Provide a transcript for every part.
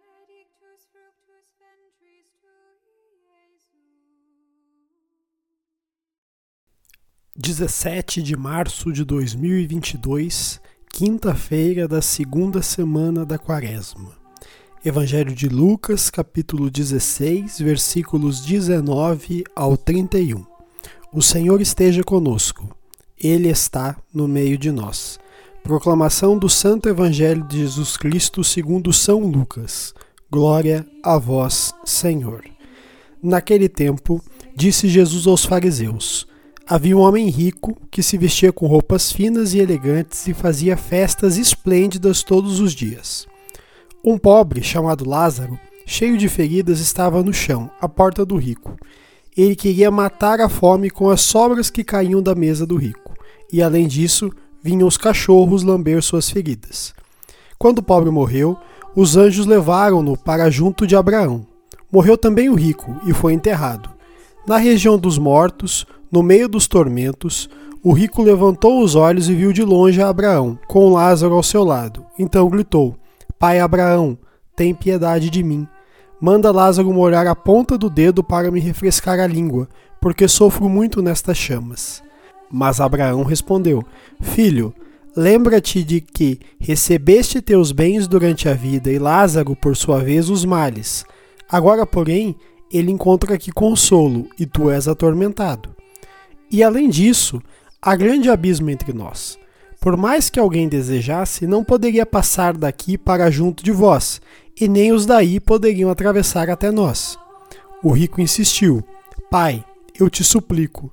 benedictus fructus ventris tui, Iesus. 17 de março de 2022, quinta-feira da segunda semana da Quaresma. Evangelho de Lucas, capítulo 16, versículos 19 ao 31. O Senhor esteja conosco. Ele está no meio de nós. Proclamação do Santo Evangelho de Jesus Cristo segundo São Lucas. Glória a vós, Senhor. Naquele tempo, disse Jesus aos fariseus: Havia um homem rico que se vestia com roupas finas e elegantes e fazia festas esplêndidas todos os dias. Um pobre, chamado Lázaro, cheio de feridas, estava no chão, à porta do rico. Ele queria matar a fome com as sobras que caíam da mesa do rico, e além disso, vinham os cachorros lamber suas feridas. Quando o pobre morreu, os anjos levaram-no para junto de Abraão. Morreu também o rico e foi enterrado. Na região dos mortos, no meio dos tormentos, o rico levantou os olhos e viu de longe a Abraão, com Lázaro ao seu lado. Então gritou: Pai Abraão, tem piedade de mim. Manda Lázaro molhar a ponta do dedo para me refrescar a língua, porque sofro muito nestas chamas. Mas Abraão respondeu: Filho, lembra-te de que recebeste teus bens durante a vida e Lázaro, por sua vez, os males. Agora, porém, ele encontra aqui consolo e tu és atormentado. E além disso, há grande abismo entre nós. Por mais que alguém desejasse, não poderia passar daqui para junto de vós, e nem os daí poderiam atravessar até nós. O rico insistiu: Pai, eu te suplico,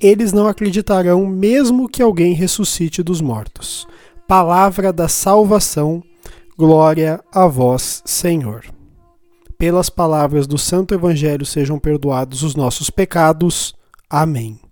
eles não acreditarão, mesmo que alguém ressuscite dos mortos. Palavra da salvação, glória a vós, Senhor. Pelas palavras do Santo Evangelho sejam perdoados os nossos pecados. Amém.